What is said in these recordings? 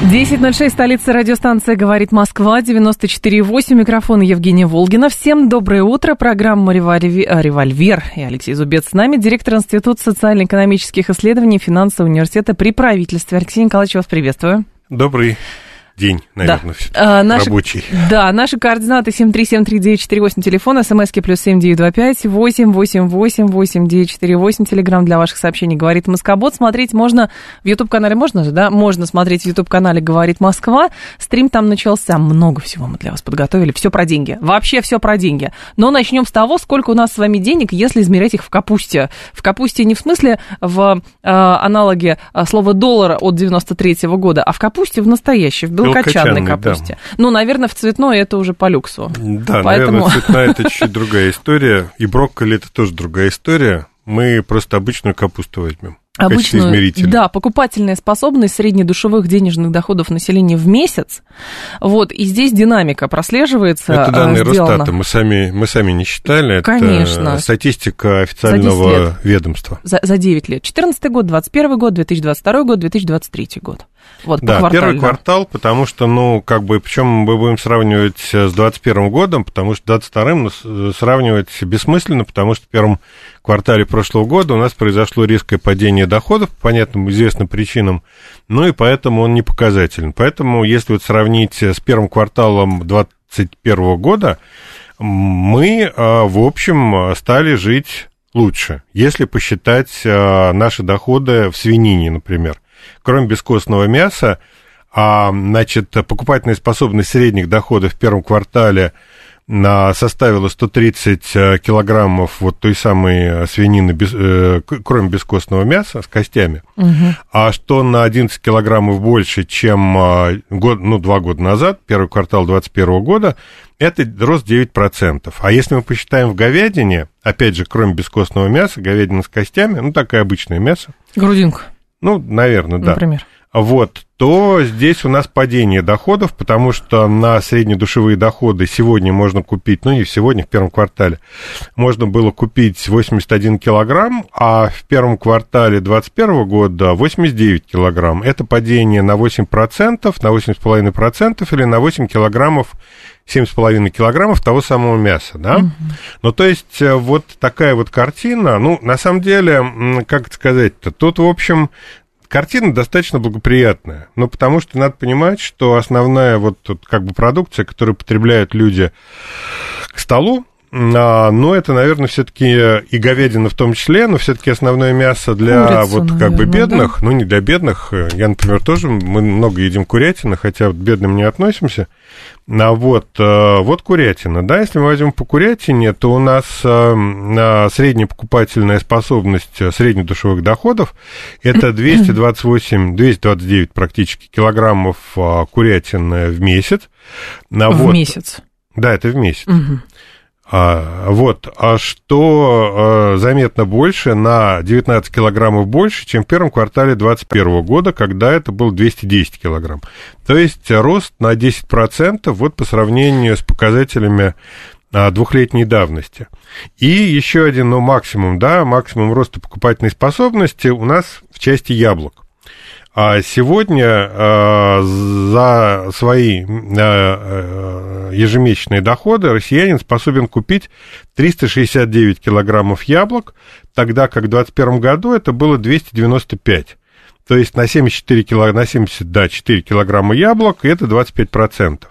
10.06, столица радиостанция «Говорит Москва», 94.8, микрофон Евгения Волгина. Всем доброе утро, программа «Револьвер» и Алексей Зубец с нами, директор Института социально-экономических исследований финансового университета при правительстве. Алексей Николаевич, вас приветствую. Добрый день, наверное, да. наши, рабочий. Да, наши координаты 7373948, телефон, смски плюс 7925 8888948, телеграмм для ваших сообщений «Говорит Москобот». Смотреть можно в YouTube-канале, можно же, да? Можно смотреть в YouTube-канале «Говорит Москва». Стрим там начался, много всего мы для вас подготовили, все про деньги, вообще все про деньги. Но начнем с того, сколько у нас с вами денег, если измерять их в капусте. В капусте не в смысле в э, аналоге э, слова «доллар» от 93 -го года, а в капусте в настоящей, в белокочанной капусте. Да. Ну, наверное, в цветной это уже по люксу. Да, Поэтому... наверное, цветная это чуть другая история. И брокколи это тоже другая история. Мы просто обычную капусту возьмем. Обычную, да, покупательная способность среднедушевых денежных доходов населения в месяц. Вот, и здесь динамика прослеживается. Это данные сделана. Росстата, мы сами, мы сами не считали. Конечно. Это статистика официального ведомства. За, за 9 лет. 14 год, 21 год, 2022 год, 2023 год. Вот, да, первый квартал, потому что, ну, как бы, причем мы будем сравнивать с 2021 годом, потому что 2022 сравнивать бессмысленно, потому что в первом квартале прошлого года у нас произошло резкое падение доходов по понятным известным причинам, ну и поэтому он не показателен. Поэтому, если вот сравнить с первым кварталом 2021 года, мы, в общем, стали жить лучше, если посчитать наши доходы в свинине, например кроме бескостного мяса, а, значит, покупательная способность средних доходов в первом квартале на, составила 130 э, килограммов вот той самой свинины, без, э, кроме бескостного мяса, с костями, угу. а что на 11 килограммов больше, чем э, год, ну, два года назад, первый квартал 2021 года, это рост 9%. А если мы посчитаем в говядине, опять же, кроме бескостного мяса, говядина с костями, ну, такое обычное мясо. Грудинка. Ну, наверное, да. Например. Вот, то здесь у нас падение доходов, потому что на среднедушевые доходы сегодня можно купить, ну не сегодня, в первом квартале, можно было купить 81 килограмм, а в первом квартале 2021 года 89 килограмм. Это падение на 8%, на 8,5% или на 8 килограммов 7,5 килограммов того самого мяса, да? Угу. Ну, то есть, э, вот такая вот картина, ну, на самом деле, как это сказать-то, тут, в общем, картина достаточно благоприятная. Ну, потому что надо понимать, что основная вот тут как бы продукция, которую потребляют люди к столу, а, но это, наверное, все-таки и говядина в том числе, но все-таки основное мясо для Курица, вот наверное, как бы бедных, да? ну не для бедных. Я, например, тоже мы много едим курятины, хотя вот бедным не относимся. А вот, э, вот курятина, да, если мы возьмем по курятине, то у нас э, средняя покупательная способность среднедушевых доходов это 228, 229 практически килограммов э, курятины в месяц. В вот. месяц? Да, это в месяц. Угу. А, вот, а что а, заметно больше, на 19 килограммов больше, чем в первом квартале 2021 года, когда это было 210 килограмм. То есть рост на 10% вот по сравнению с показателями а, двухлетней давности. И еще один, ну, максимум, да, максимум роста покупательной способности у нас в части яблок. А сегодня э, за свои э, ежемесячные доходы россиянин способен купить 369 килограммов яблок, тогда как в 2021 году это было 295. То есть на 74 кило, на 70, да, 4 килограмма яблок, это 25%.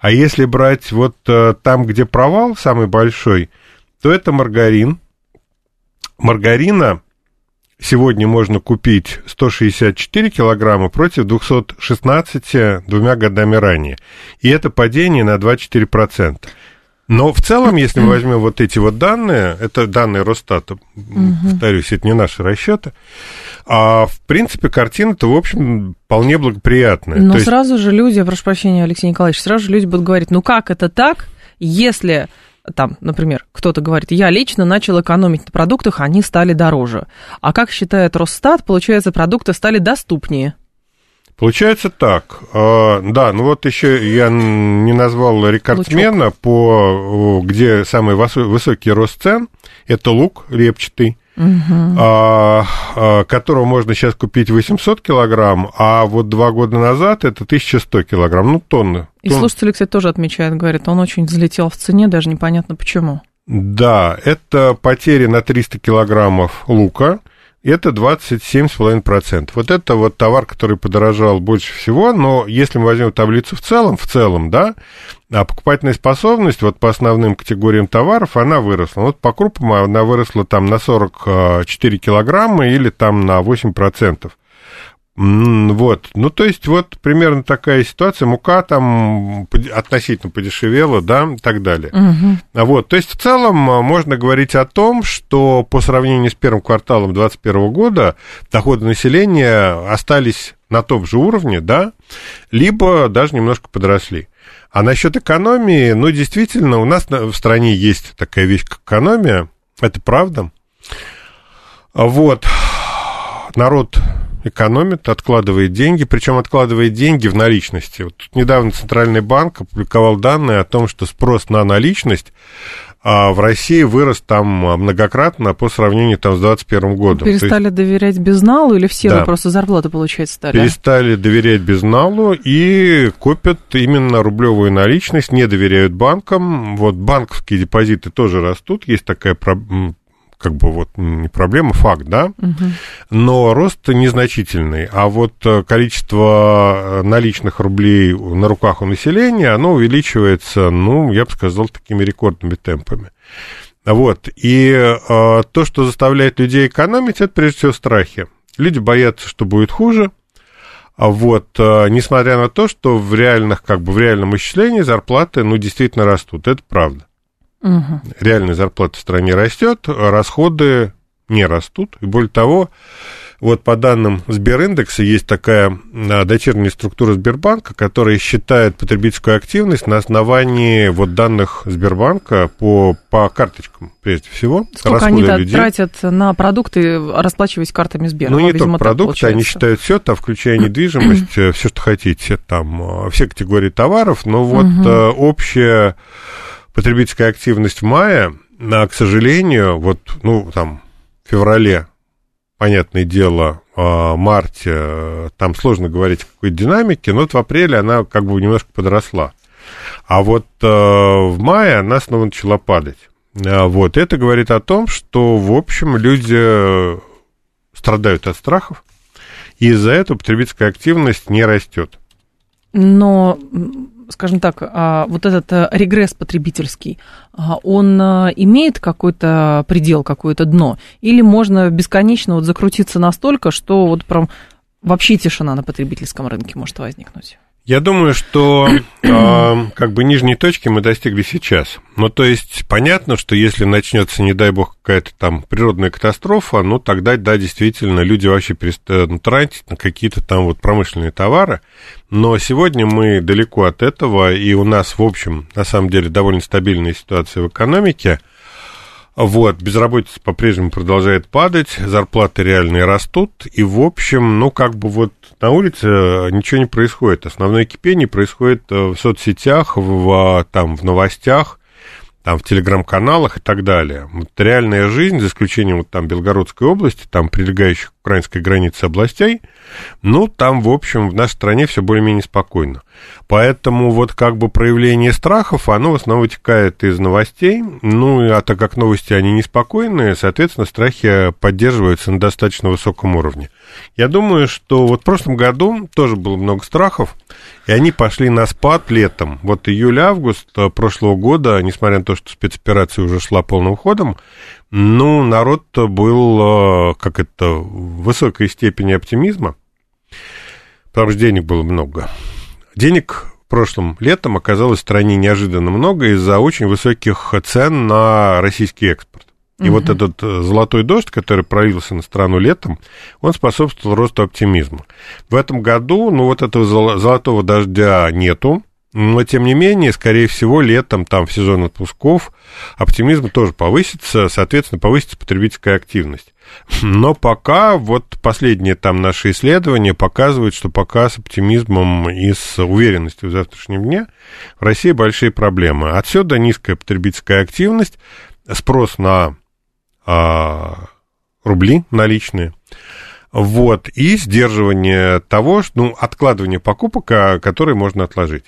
А если брать вот э, там, где провал самый большой, то это маргарин. Маргарина сегодня можно купить 164 килограмма против 216 двумя годами ранее. И это падение на 24%. Но в целом, если мы возьмем вот эти вот данные, это данные Росстата, угу. повторюсь, это не наши расчеты, а в принципе картина-то, в общем, вполне благоприятная. Но То сразу есть... же люди, прошу прощения, Алексей Николаевич, сразу же люди будут говорить, ну как это так, если там, например, кто-то говорит, я лично начал экономить на продуктах, они стали дороже. А как считает Росстат, получается, продукты стали доступнее. Получается так. А, да, ну вот еще я не назвал рекордсмена, по, где самый высокий рост цен. Это лук репчатый. Угу. А, а, которого можно сейчас купить 800 килограмм, а вот два года назад это 1100 килограмм, ну, тонны. И тонн. слушатели, кстати, тоже отмечают, говорят, он очень взлетел в цене, даже непонятно почему. Да, это потери на 300 килограммов лука, это 27,5%. Вот это вот товар, который подорожал больше всего, но если мы возьмем таблицу в целом, в целом, да, а покупательная способность вот по основным категориям товаров, она выросла. Вот по крупам она выросла там на 44 килограмма или там на 8%. Вот, ну то есть вот примерно такая ситуация, мука там относительно подешевела, да, и так далее. Угу. Вот, то есть в целом а, можно говорить о том, что по сравнению с первым кварталом 2021 года доходы населения остались на том же уровне, да, либо даже немножко подросли. А насчет экономии, ну действительно, у нас в стране есть такая вещь, как экономия, это правда. Вот, народ экономит, откладывает деньги, причем откладывает деньги в наличности. Вот тут недавно Центральный банк опубликовал данные о том, что спрос на наличность а в России вырос там многократно по сравнению там, с 2021 годом. Перестали есть, доверять безналу или все да. вы просто зарплату получать стали? Перестали доверять безналу и копят именно рублевую наличность, не доверяют банкам. Вот банковские депозиты тоже растут, есть такая как бы вот не проблема, факт, да, угу. но рост незначительный, а вот э, количество э, наличных рублей на руках у населения, оно увеличивается, ну, я бы сказал, такими рекордными темпами. Вот, и э, то, что заставляет людей экономить, это прежде всего страхи. Люди боятся, что будет хуже, а вот, э, несмотря на то, что в реальных, как бы в реальном исчислении зарплаты, ну, действительно растут, это правда. Угу. Реальная зарплата в стране растет, расходы не растут. И более того, вот по данным Сбериндекса есть такая а, дочерняя структура Сбербанка, которая считает потребительскую активность на основании вот данных Сбербанка по, по карточкам, прежде всего. Сколько они людей. тратят на продукты, расплачиваясь картами Сбера? Ну, не только продукты, они считают все, там, включая недвижимость, э, все, что хотите, там, э, все категории товаров, но вот угу. общее потребительская активность в мае, а, к сожалению, вот, ну, там, в феврале, понятное дело, а, марте, там сложно говорить о какой-то динамике, но вот в апреле она как бы немножко подросла. А вот а, в мае она снова начала падать. Вот, это говорит о том, что, в общем, люди страдают от страхов, и из-за этого потребительская активность не растет. Но скажем так, а, вот этот э, регресс потребительский, а, он э, имеет какой-то предел, какое-то дно? Или можно бесконечно вот закрутиться настолько, что вот прям вообще тишина на потребительском рынке может возникнуть? Я думаю, что э, как бы нижней точки мы достигли сейчас. Ну, то есть понятно, что если начнется, не дай бог, какая-то там природная катастрофа, ну, тогда, да, действительно, люди вообще перестанут тратить на какие-то там вот промышленные товары. Но сегодня мы далеко от этого, и у нас, в общем, на самом деле, довольно стабильная ситуация в экономике – вот, безработица по-прежнему продолжает падать, зарплаты реальные растут, и, в общем, ну, как бы вот на улице ничего не происходит. Основное кипение происходит э, в соцсетях, в, там, в новостях, там, в телеграм-каналах и так далее. Вот реальная жизнь, за исключением вот там Белгородской области, там прилегающих украинской границе областей, ну, там, в общем, в нашей стране все более-менее спокойно. Поэтому вот как бы проявление страхов, оно в основном вытекает из новостей, ну, а так как новости, они неспокойные, соответственно, страхи поддерживаются на достаточно высоком уровне. Я думаю, что вот в прошлом году тоже было много страхов, и они пошли на спад летом. Вот июль-август э, прошлого года, несмотря на то, что спецоперация уже шла полным ходом, ну, народ был, э, как это, в высокой степени оптимизма, потому что денег было много. Денег прошлым летом оказалось в стране неожиданно много из-за очень высоких цен на российский экспорт. И угу. вот этот э, золотой дождь, который пролился на страну летом, он способствовал росту оптимизма. В этом году, ну, вот этого золотого дождя нету, Но, тем не менее, скорее всего, летом, там, в сезон отпусков, оптимизм тоже повысится, соответственно, повысится потребительская активность. Но пока, вот последние там наши исследования показывают, что пока с оптимизмом и с уверенностью в завтрашнем дне в России большие проблемы. Отсюда низкая потребительская активность, спрос на а, рубли наличные, вот, и сдерживание того, ну, откладывание покупок, а, которые можно отложить.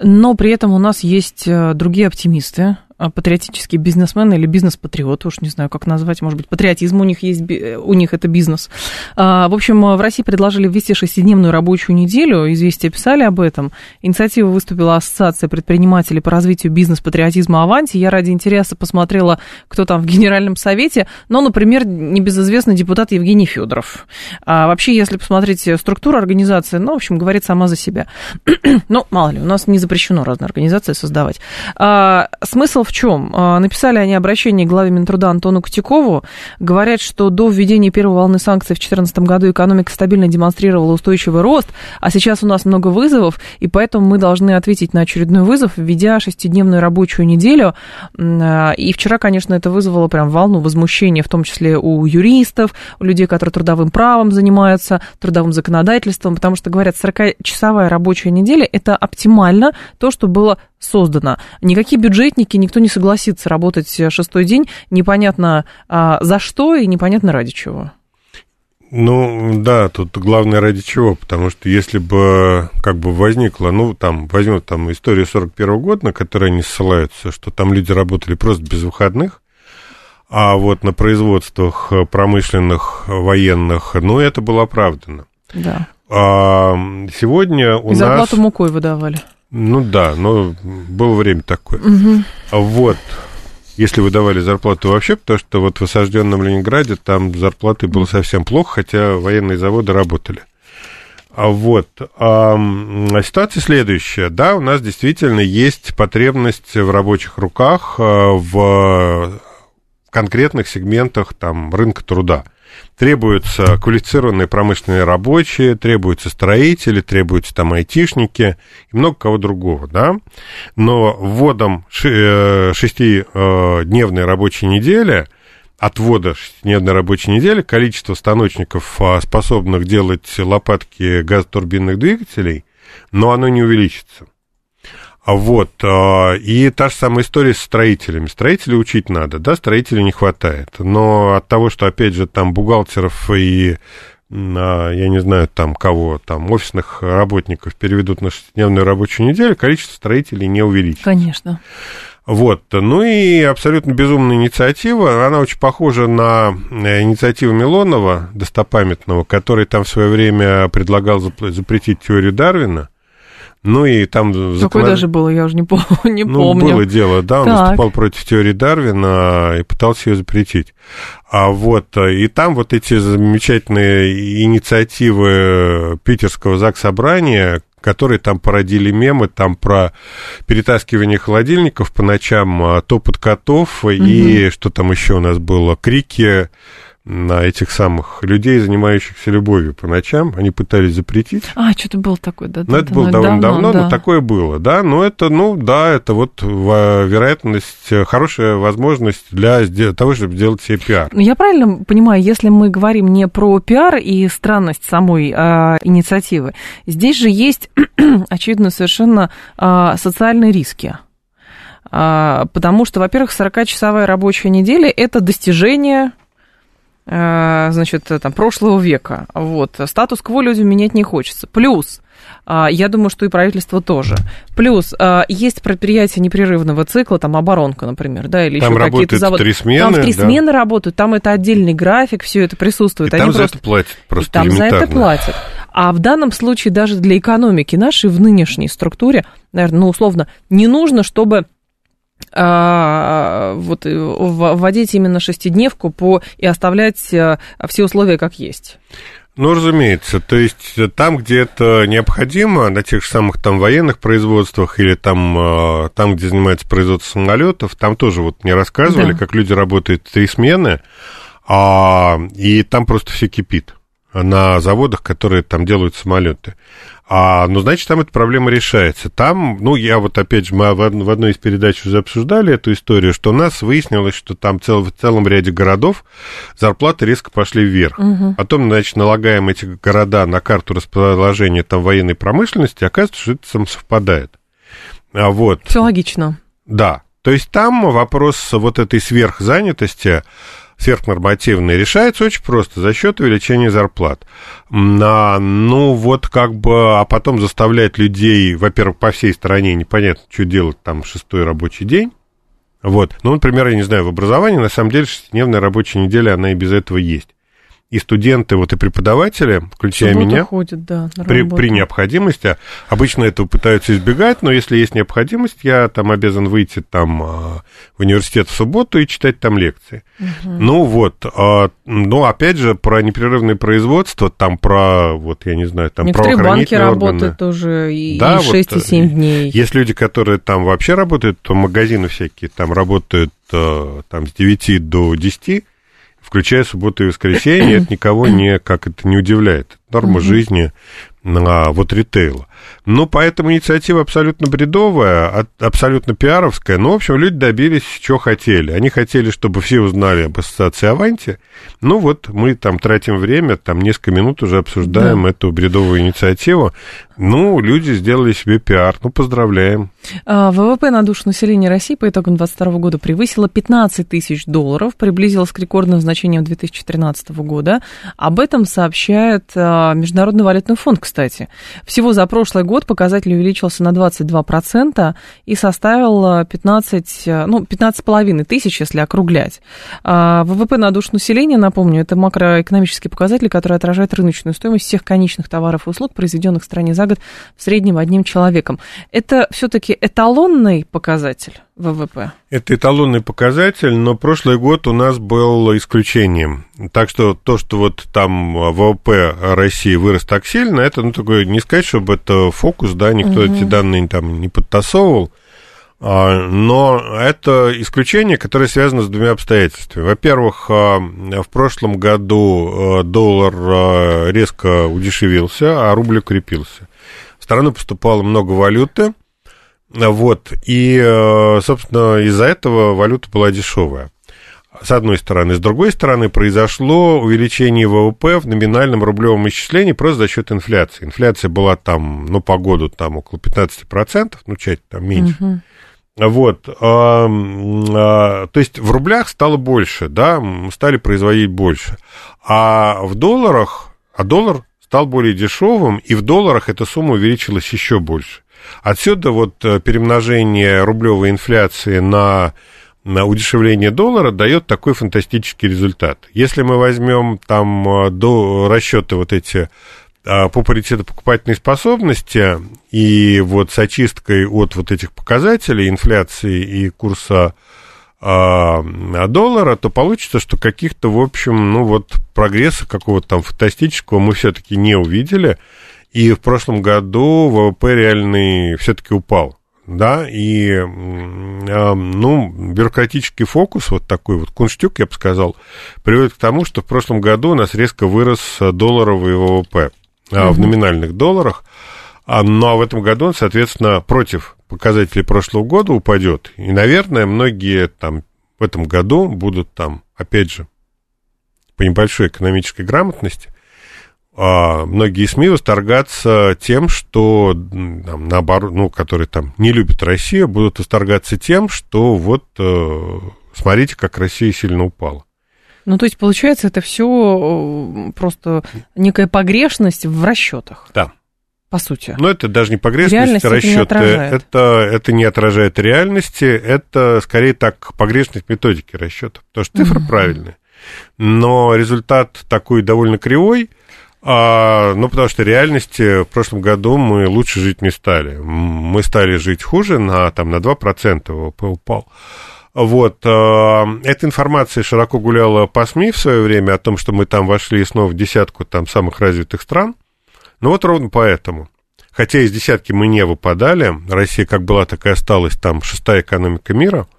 Но при этом у нас есть э, другие оптимисты, патриотические бизнесмены или бизнес-патриоты, уж не знаю, как назвать, может быть, патриотизм у них есть, у них это бизнес. А, в общем, в России предложили ввести шестидневную рабочую неделю, известия писали об этом. Инициатива выступила Ассоциация предпринимателей по развитию бизнес-патриотизма «Аванти». Я ради интереса посмотрела, кто там в Генеральном Совете, но, например, небезызвестный депутат Евгений Федоров. А вообще, если посмотреть структуру организации, ну, в общем, говорит сама за себя. ну, мало ли, у нас не запрещено разные организации создавать. А, смысл в чем? А, написали они обращение главе Минтруда Антону Котякову. Говорят, что до введения первой волны санкций в 2014 году экономика стабильно демонстрировала устойчивый рост, а сейчас у нас много вызовов, и поэтому мы должны ответить на очередной вызов, введя шестидневную рабочую неделю. А, и вчера, конечно, это вызвало прям волну возмущения, в том числе у юристов, у людей, которые трудовым правом занимаются, трудовым законодательством, потому что, говорят, 40-часовая рабочая неделя – это оптимально то, что было создано. Никакие бюджетники, никто не согласится работать шестой день, непонятно а, за что и непонятно ради чего. Ну, да, тут главное ради чего, потому что если бы как бы возникла, ну, там, возьмем там историю 41 года, на которую они ссылаются, что там люди работали просто без выходных, а вот на производствах промышленных, военных, ну, это было оправдано. Да. А сегодня у И нас... зарплату мукой выдавали. Ну да, но было время такое. Угу. Вот. Если вы давали зарплату вообще, потому что вот в осажденном Ленинграде там зарплаты было совсем плохо, хотя военные заводы работали. А вот а, ситуация следующая. Да, у нас действительно есть потребность в рабочих руках а, в конкретных сегментах там, рынка труда. Требуются квалифицированные промышленные рабочие, требуются строители, требуются там айтишники и много кого другого, да. Но вводом э, шестидневной рабочей недели, от ввода шестидневной рабочей недели, количество станочников, а, способных делать лопатки газотурбинных двигателей, но оно не увеличится. А вот, а, и та же самая история с строителями. Строителей учить надо, да, строителей не хватает. Но от того, что, опять же, там бухгалтеров и а, я не знаю, там кого, там офисных работников переведут на шестидневную рабочую неделю, количество строителей не увеличится. Конечно. Вот, ну и абсолютно безумная инициатива, она очень похожа на э, инициативу Милонова, достопамятного, который там в свое время предлагал запретить теорию Дарвина, ну и там... Какое законод... даже было, я уже не, пом- не ну, помню. было дело, да, он так. выступал против теории Дарвина и пытался ее запретить. А вот, и там вот эти замечательные инициативы питерского ЗАГС Собрания, которые там породили мемы, там про перетаскивание холодильников по ночам, а, топот котов угу. и что там еще у нас было, крики на этих самых людей, занимающихся любовью по ночам. Они пытались запретить. А, что-то было такое, да. Но да, это было довольно давно, давно да. но такое было, да. Но это, ну, да, это вот вероятность, хорошая возможность для того, чтобы сделать себе пиар. Ну, я правильно понимаю, если мы говорим не про пиар и странность самой а, инициативы, здесь же есть, очевидно, совершенно а, социальные риски. А, потому что, во-первых, 40-часовая рабочая неделя – это достижение Э, значит, там, прошлого века. Вот. Статус-кво людям менять не хочется. Плюс, э, я думаю, что и правительство тоже. Плюс, э, есть предприятия непрерывного цикла, там, оборонка, например, да, или там еще какие-то заводы. три смены, Там три да. смены работают, там это отдельный график, все это присутствует. И Они там просто... за это платят просто и Там за это платят. А в данном случае даже для экономики нашей в нынешней структуре, наверное, ну, условно, не нужно, чтобы а, вот, э, вводить именно шестидневку по, и оставлять э, все условия как есть. Ну, разумеется, то есть э, там, где это необходимо, на тех же самых там военных производствах или там, там где занимается производство самолетов, там тоже вот мне рассказывали, да. как люди работают три смены, а, и там просто все кипит. На заводах, которые там делают самолеты. А, ну, значит, там эта проблема решается. Там, ну, я вот, опять же, мы в одной из передач уже обсуждали эту историю, что у нас выяснилось, что там цел, в целом ряде городов зарплаты резко пошли вверх. Угу. Потом, значит, налагаем эти города на карту расположения там военной промышленности, оказывается, что это сам совпадает. А вот. Все логично. Да. То есть там вопрос вот этой сверхзанятости сверхнормативные решается очень просто за счет увеличения зарплат. А, ну, вот как бы, а потом заставлять людей, во-первых, по всей стране непонятно, что делать там шестой рабочий день. Вот. Ну, например, я не знаю, в образовании, на самом деле, шестидневная рабочая неделя, она и без этого есть и студенты, вот и преподаватели, включая меня, ходят, да, при, при необходимости, обычно этого пытаются избегать, но если есть необходимость, я там обязан выйти там а, в университет в субботу и читать там лекции. Угу. Ну вот, а, ну опять же про непрерывное производство, там про, вот я не знаю, там Некоторые банки органы. работают уже и, да, и 6, вот, и 7 дней. Есть люди, которые там вообще работают, то магазины всякие там работают э, там с 9 до 10, включая субботу и воскресенье, это никого не, как это не удивляет. Норма жизни а, вот ритейла. Ну, поэтому инициатива абсолютно бредовая, абсолютно пиаровская. Но, в общем, люди добились, чего хотели. Они хотели, чтобы все узнали об ассоциации Аванти. Ну, вот мы там тратим время, там несколько минут уже обсуждаем да. эту бредовую инициативу. Ну, люди сделали себе пиар. Ну, поздравляем. А, ВВП на душу населения России по итогам 2022 года превысило 15 тысяч долларов, приблизилось к рекордным значениям 2013 года. Об этом сообщает а, Международный валютный фонд, кстати. Всего за прошлый год показатель увеличился на 22% и составил 15, э, ну, 15,5 тысяч, если округлять. А, ВВП на душу населения, напомню, это макроэкономический показатель, который отражает рыночную стоимость всех конечных товаров и услуг, произведенных в стране за год в среднем одним человеком. Это все-таки эталонный показатель? ВВП? Это эталонный показатель, но прошлый год у нас был исключением. Так что то, что вот там ВВП России вырос так сильно, это, ну, такое, не сказать, чтобы это фокус, да, никто угу. эти данные там не подтасовывал. А, но это исключение, которое связано с двумя обстоятельствами. Во-первых, а, в прошлом году а, доллар резко удешевился, а рубль укрепился. В страну поступало много валюты, вот, и, э, собственно, из-за этого валюта была дешевая. С одной стороны. С другой стороны, произошло увеличение ВВП в номинальном рублевом исчислении просто за счет инфляции. Инфляция была там, ну, по году там около 15%, ну, часть там меньше. Угу. Вот, а, а, то есть в рублях стало больше, да, мы стали производить больше. А в долларах, а доллар стал более дешевым, и в долларах эта сумма увеличилась еще больше. Отсюда вот э, перемножение рублевой инфляции на на удешевление доллара дает такой фантастический результат. Если мы возьмем там э, до расчеты вот эти э, по паритету покупательной способности и вот с очисткой от вот этих показателей инфляции и курса а, доллара, то получится, что каких-то, в общем, ну вот прогресса какого-то там фантастического мы все-таки не увидели. И в прошлом году ВВП реальный все-таки упал. Да, и, э, ну, бюрократический фокус, вот такой вот кунштюк, я бы сказал, приводит к тому, что в прошлом году у нас резко вырос долларовый ВВП угу. в номинальных долларах, а, ну, а в этом году он, соответственно, против показателей прошлого года упадет. И, наверное, многие там в этом году будут там, опять же, по небольшой экономической грамотности – многие СМИ восторгаться тем, что, там, наоборот, ну, которые там не любят Россию, будут восторгаться тем, что вот э, смотрите, как Россия сильно упала. Ну, то есть, получается, это все э, просто некая погрешность в расчетах. Да. По сути. Но это даже не погрешность, а расчеты. Это, это, это не отражает реальности, это скорее так погрешность методики расчета. Потому что цифры угу. правильные. Но результат такой довольно кривой. А, ну, потому что в реальности в прошлом году мы лучше жить не стали. Мы стали жить хуже, на, там, на 2% ВВП упал. Вот, э, эта информация широко гуляла по СМИ в свое время о том, что мы там вошли снова в десятку там самых развитых стран. Ну вот ровно поэтому. Хотя из десятки мы не выпадали, Россия как была, так и осталась там шестая экономика мира –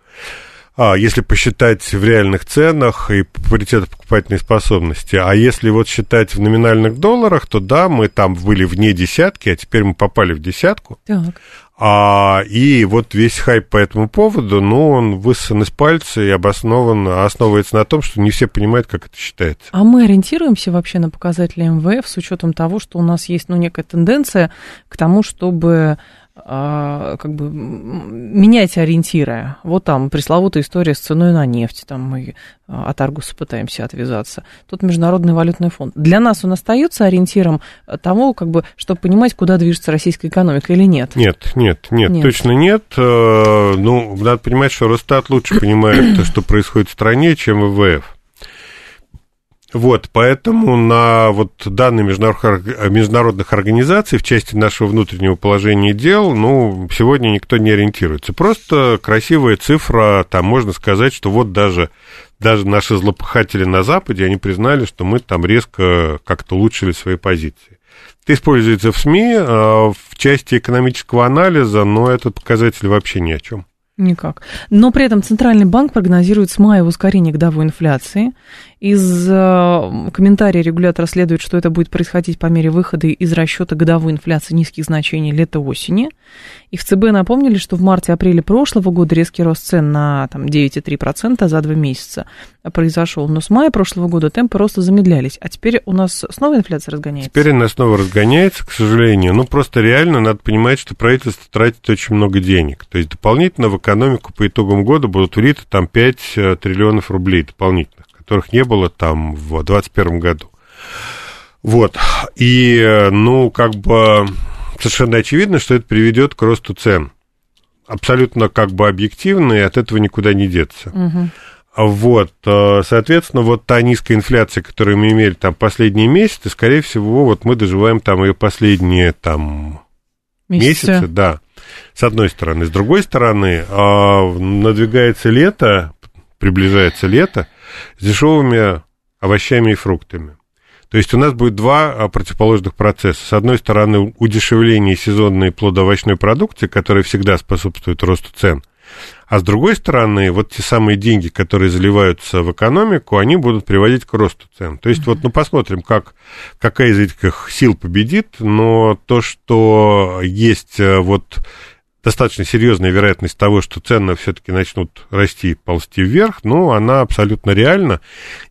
а, если посчитать в реальных ценах и паритет покупательной способности. А если вот считать в номинальных долларах, то да, мы там были вне десятки, а теперь мы попали в десятку. Так. А, и вот весь хайп по этому поводу, ну, он высосан из пальца и обоснован, основывается на том, что не все понимают, как это считается. А мы ориентируемся вообще на показатели МВФ с учетом того, что у нас есть, ну, некая тенденция к тому, чтобы как бы менять ориентиры. Вот там пресловутая история с ценой на нефть, там мы а, от Аргуса пытаемся отвязаться. Тут Международный валютный фонд. Для нас он остается ориентиром того, как бы, чтобы понимать, куда движется российская экономика или нет? Нет, нет, нет, нет. точно нет. Э, ну, надо понимать, что Росстат лучше понимает то, что происходит в стране, чем ВВФ. Вот, поэтому на вот данные международных, международных организаций в части нашего внутреннего положения дел, ну, сегодня никто не ориентируется. Просто красивая цифра, там можно сказать, что вот даже, даже наши злопыхатели на Западе, они признали, что мы там резко как-то улучшили свои позиции. Это используется в СМИ, а в части экономического анализа, но этот показатель вообще ни о чем. Никак. Но при этом Центральный банк прогнозирует с мая ускорение годовой инфляции. Из э, комментария регулятора следует, что это будет происходить по мере выхода из расчета годовой инфляции низких значений лета-осени. И в ЦБ напомнили, что в марте-апреле прошлого года резкий рост цен на там, 9,3% за два месяца произошел. Но с мая прошлого года темпы роста замедлялись. А теперь у нас снова инфляция разгоняется? Теперь она снова разгоняется, к сожалению. Ну, просто реально надо понимать, что правительство тратит очень много денег. То есть дополнительно в экономику по итогам года будут влиты там 5 э, триллионов рублей дополнительных которых не было там в 2021 году. Вот. И, ну, как бы совершенно очевидно, что это приведет к росту цен. Абсолютно как бы объективно, и от этого никуда не деться. Угу. Вот, э, соответственно, вот та низкая инфляция, которую мы имели там последние месяцы, скорее всего, вот мы доживаем там ее последние там месяцы, месяцы да, с одной стороны. С другой стороны, э, надвигается лето, приближается лето, с дешевыми овощами и фруктами. То есть у нас будет два а, противоположных процесса. С одной стороны, удешевление сезонной плодоовощной продукции, которая всегда способствует росту цен. А с другой стороны, вот те самые деньги, которые заливаются в экономику, они будут приводить к росту цен. То есть, mm-hmm. вот, ну, посмотрим, как, какая из этих сил победит, но то, что есть э, вот достаточно серьезная вероятность того, что цены все-таки начнут расти, ползти вверх, ну, она абсолютно реальна.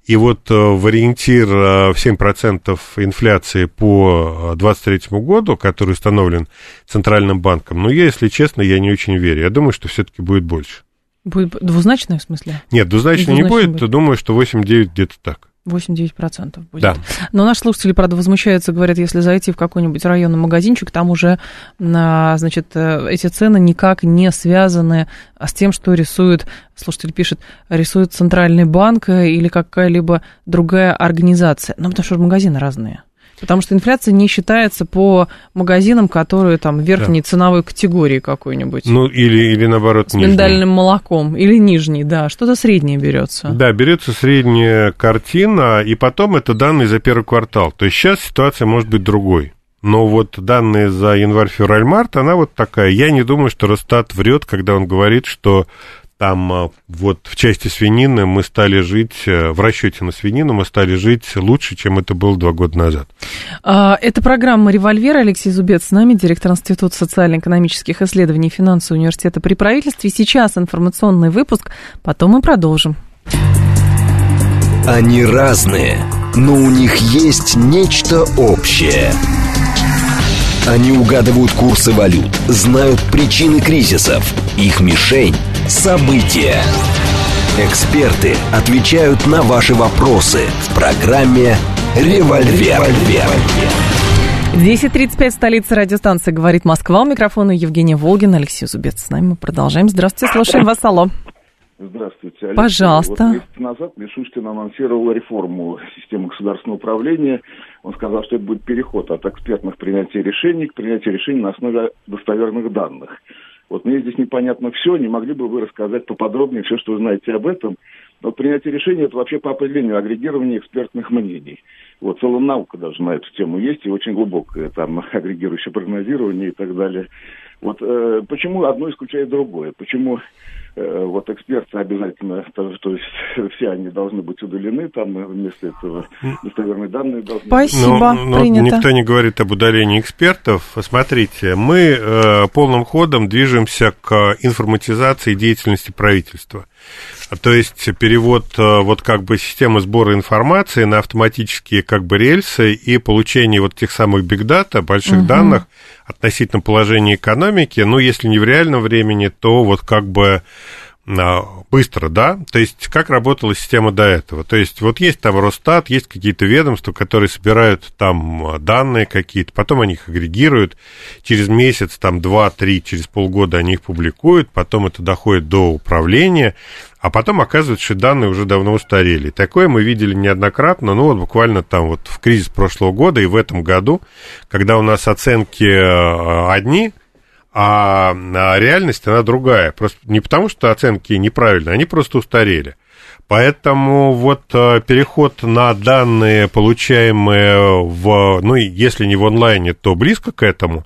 И вот э, в ориентир э, в 7% инфляции по 2023 году, который установлен Центральным банком, ну, я, если честно, я не очень верю. Я думаю, что все-таки будет больше. Будет двузначное в смысле? Нет, двузначно не будет. будет. Думаю, что 8-9 где-то так. 8-9% будет. Да. Но наши слушатели, правда, возмущаются, говорят, если зайти в какой-нибудь районный магазинчик, там уже, значит, э, эти цены никак не связаны с тем, что рисует, слушатель пишет, рисует Центральный банк или какая-либо другая организация. Ну, потому что магазины разные. Потому что инфляция не считается по магазинам, которые там верхней да. ценовой категории какой-нибудь. Ну, или, или наоборот, С нижней. миндальным молоком. Или нижний, да. Что-то среднее берется. Да, берется средняя картина, и потом это данные за первый квартал. То есть сейчас ситуация может быть другой. Но вот данные за январь-февраль-март, она вот такая. Я не думаю, что Росстат врет, когда он говорит, что там а, вот в части свинины мы стали жить, э, в расчете на свинину мы стали жить лучше, чем это было два года назад. А, это программа «Револьвер». Алексей Зубец с нами, директор Института социально-экономических исследований и финансового университета при правительстве. Сейчас информационный выпуск, потом мы продолжим. Они разные, но у них есть нечто общее – они угадывают курсы валют, знают причины кризисов. Их мишень – события. Эксперты отвечают на ваши вопросы в программе «Револьвер». 10.35, столица радиостанции «Говорит Москва». У микрофона Евгения Волгин, Алексей Зубец. С нами мы продолжаем. Здравствуйте, слушаем вас. Алло. Здравствуйте, Алексей. Пожалуйста. Вот месяц назад Мишустин анонсировал реформу системы государственного управления. Он сказал, что это будет переход от экспертных принятия решений к принятию решений на основе достоверных данных. Вот мне здесь непонятно все, не могли бы вы рассказать поподробнее все, что вы знаете об этом? Но принятие решений – это вообще по определению агрегирование экспертных мнений. Вот целая наука даже на эту тему есть, и очень глубокая, там, агрегирующее прогнозирование и так далее. Вот э, почему одно исключает другое? Почему э, вот эксперты обязательно, то, то есть все они должны быть удалены, там вместо этого достоверные данные должны Спасибо, но, но принято. никто не говорит об удалении экспертов. Смотрите, мы э, полным ходом движемся к информатизации деятельности правительства. То есть перевод э, вот как бы системы сбора информации на автоматические как бы рельсы и получение вот тех самых бигдата, больших Мгм. данных относительно положения экономики, ну, если не в реальном времени, то вот как бы а, быстро, да? То есть как работала система до этого? То есть вот есть там Росстат, есть какие-то ведомства, которые собирают там а, данные какие-то, потом они их агрегируют, через месяц, там два, три, через полгода они их публикуют, потом это доходит до управления, а потом оказывается, что данные уже давно устарели. Такое мы видели неоднократно, ну вот буквально там вот в кризис прошлого года и в этом году, когда у нас оценки э, одни, а а реальность, она другая. Просто не потому, что оценки неправильные, они просто устарели. Поэтому вот э, переход на данные, получаемые в, ну, если не в онлайне, то близко к этому,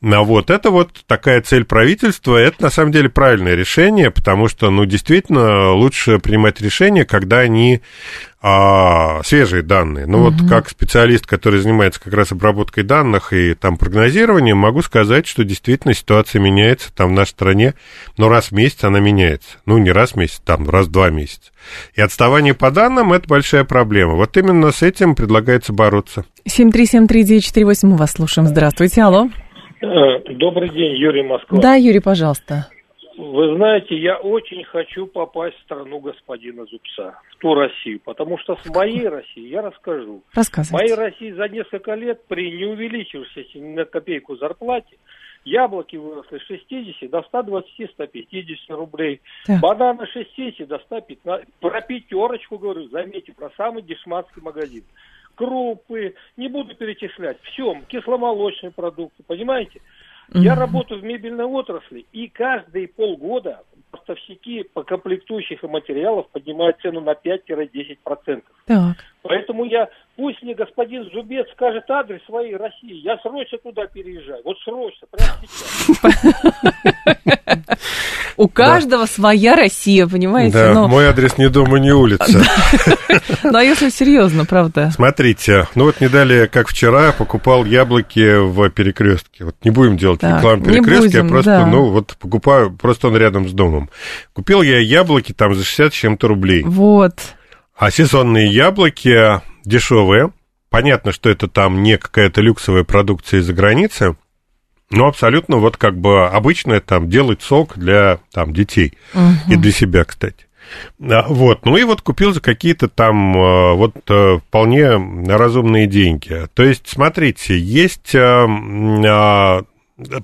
а вот это вот такая цель правительства, это на самом деле правильное решение, потому что, ну, действительно, лучше принимать решения, когда они а, свежие данные. Ну, вот как специалист, который занимается как раз обработкой данных и там прогнозированием, могу сказать, что действительно ситуация меняется там в нашей стране, но раз в месяц она меняется. Ну, не раз в месяц, там раз в два месяца. И отставание по данным – это большая проблема. Вот именно с этим предлагается бороться. 7373948, мы вас слушаем. Здравствуйте, алло. Э, Добрый день, Юрий Москва. Да, Юрий, пожалуйста. Вы знаете, я очень хочу попасть в страну господина Зубца, в ту Россию, потому что с моей России я расскажу. В моей. России за несколько лет при не увеличившейся ни на копейку зарплате яблоки выросли с 60 до 120-150 рублей, Так. бананы с 60 до 115. Про пятерочку говорю, заметьте, про самый дешманский магазин. Крупы, не буду перечислять, все, кисломолочные продукты, понимаете? Я работаю в мебельной отрасли, и каждые полгода поставщики по комплектующих и материалов поднимают цену на 5-10%. Так. Поэтому я, пусть мне господин Зубец скажет адрес своей России, я срочно туда переезжаю. Вот срочно, прямо сейчас. У каждого своя Россия, понимаете? Да, мой адрес не дома, не улица. Ну, а если серьезно, правда? Смотрите, ну вот не далее, как вчера, покупал яблоки в перекрестке. Вот не будем делать рекламу я будем, просто, ну вот покупаю, просто он рядом с домом. Купил я яблоки там за 60 с чем-то рублей. Вот. А сезонные яблоки дешевые. Понятно, что это там не какая-то люксовая продукция из-за границы, но абсолютно вот как бы обычное там делать сок для там детей и для себя, кстати. А, Вот, ну и вот купил за какие-то там э, вот э, вполне разумные деньги. То есть, смотрите, есть... э, а,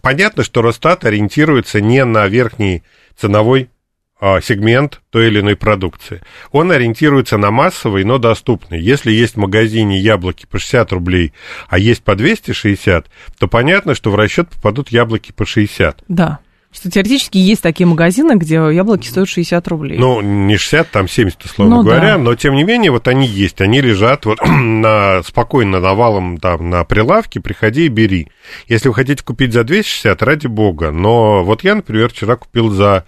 Понятно, что Росстат ориентируется не на верхний ценовой а, сегмент той или иной продукции. Он ориентируется на массовый, но доступный. Если есть в магазине яблоки по 60 рублей, а есть по 260, то понятно, что в расчет попадут яблоки по 60. Да. Что теоретически есть такие магазины, где яблоки стоят 60 рублей. Ну, не 60, там 70, условно Ну, говоря, да. но тем не менее, вот они есть, они лежат вот на, спокойно навалом там на прилавке, приходи и бери. Если вы хотите купить за 260, ради бога, но вот я, например, вчера купил за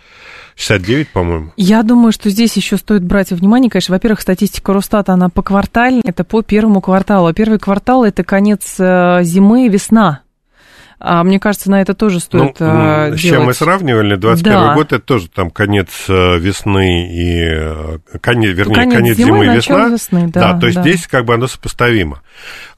69, по-моему. Я думаю, что здесь еще стоит брать во внимание, конечно, во-первых, статистика Росстата, она по квартальной, это по первому кварталу. А первый квартал – это конец э, зимы, весна. А мне кажется, на это тоже стоит ну, э, м, с делать. чем мы сравнивали, 21 Да. год, это тоже там конец э, весны и... Конец, вернее, Конец конец, зимы, зимы и весна. весны, да, то есть да. здесь как бы оно сопоставимо.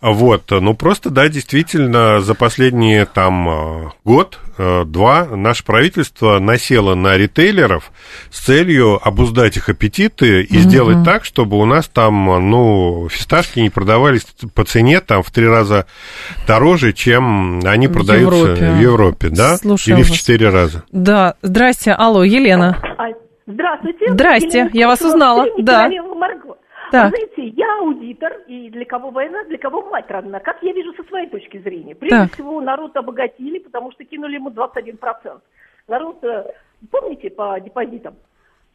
Вот, ну просто, да, действительно, за последний там э, год, э, два, наше правительство насело на ритейлеров с целью обуздать их аппетиты и сделать так, чтобы у нас там, ну, фисташки не продавались по цене там в три раза дороже, чем они В продаются Европе. в Европе, да? Слушаю Или в вас. четыре раза. Да, здрасте, алло, Елена. А, Здравствуйте. Здрасте, Елена я вас узнала, да. Марго. Так. Вы знаете, я аудитор, и для кого война, для кого мать родна. Как я вижу со своей точки зрения. Прежде Так. всего, народ обогатили, потому что кинули ему 21%. Народ, э, помните, по депозитам?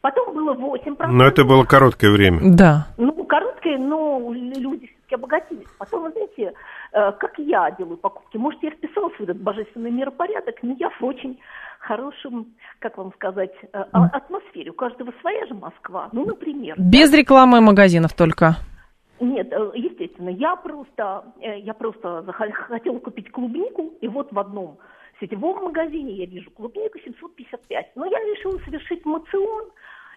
Потом было 8%. Но это было короткое время. Да. Ну, короткое, но люди все-таки обогатились. Потом, вы знаете, э, как я делаю покупки. Может, я вписалась в этот божественный миропорядок, но я в очень хорошем, как вам сказать, э, а- атмосфере. У каждого своя же Москва. Ну, например. Без рекламы магазинов только. Нет, э, естественно, я просто, э, я просто хотела купить клубнику, и вот в одном сетевом магазине я вижу клубнику 755. Но я решила совершить мацион,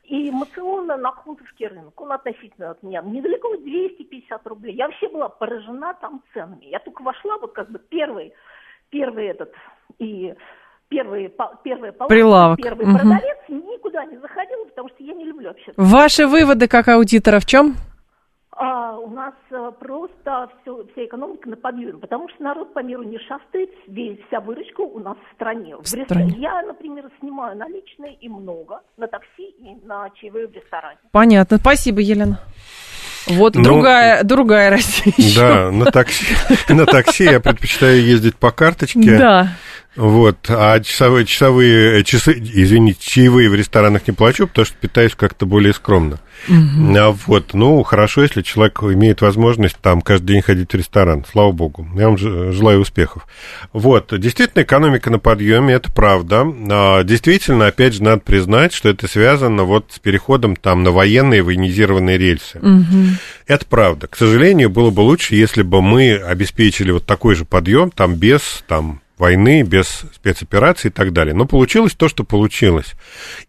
и мацион на Хунтовский рынок, он относительно от меня недалеко 250 рублей. Я вообще была поражена там ценами. Я только вошла, вот как бы первый, первый этот, и первый, по- первая палатка, Прилавок. первый Мгм. продавец, никуда не заходила, потому что я не люблю вообще Ваши выводы как аудитора в чем? а, у нас э, просто все, вся экономика на подъеме, потому что народ по миру не шастает, весь, вся выручка у нас в стране. В ресторане. стране. Я, например, снимаю наличные и много на такси и на чаевые в ресторане. Понятно. Спасибо, Елена. Вот Ну, другая, другая Россия. Да, на такси, на такси я предпочитаю ездить по карточке. Да. Вот, а часовые, часовые э, часы, извините, чаевые в ресторанах не плачу, потому что питаюсь как-то более скромно. А вот, ну, хорошо, если человек имеет возможность там каждый день ходить в ресторан, слава богу. Я вам ж- желаю успехов. Вот, действительно, экономика на подъеме, это правда. А, Действительно, опять же, надо признать, что это связано вот с переходом там на военные военизированные рельсы. Это правда. К сожалению, было бы лучше, если бы мы обеспечили вот такой же подъем, там без там войны, без спецопераций и так далее. Но получилось то, что получилось.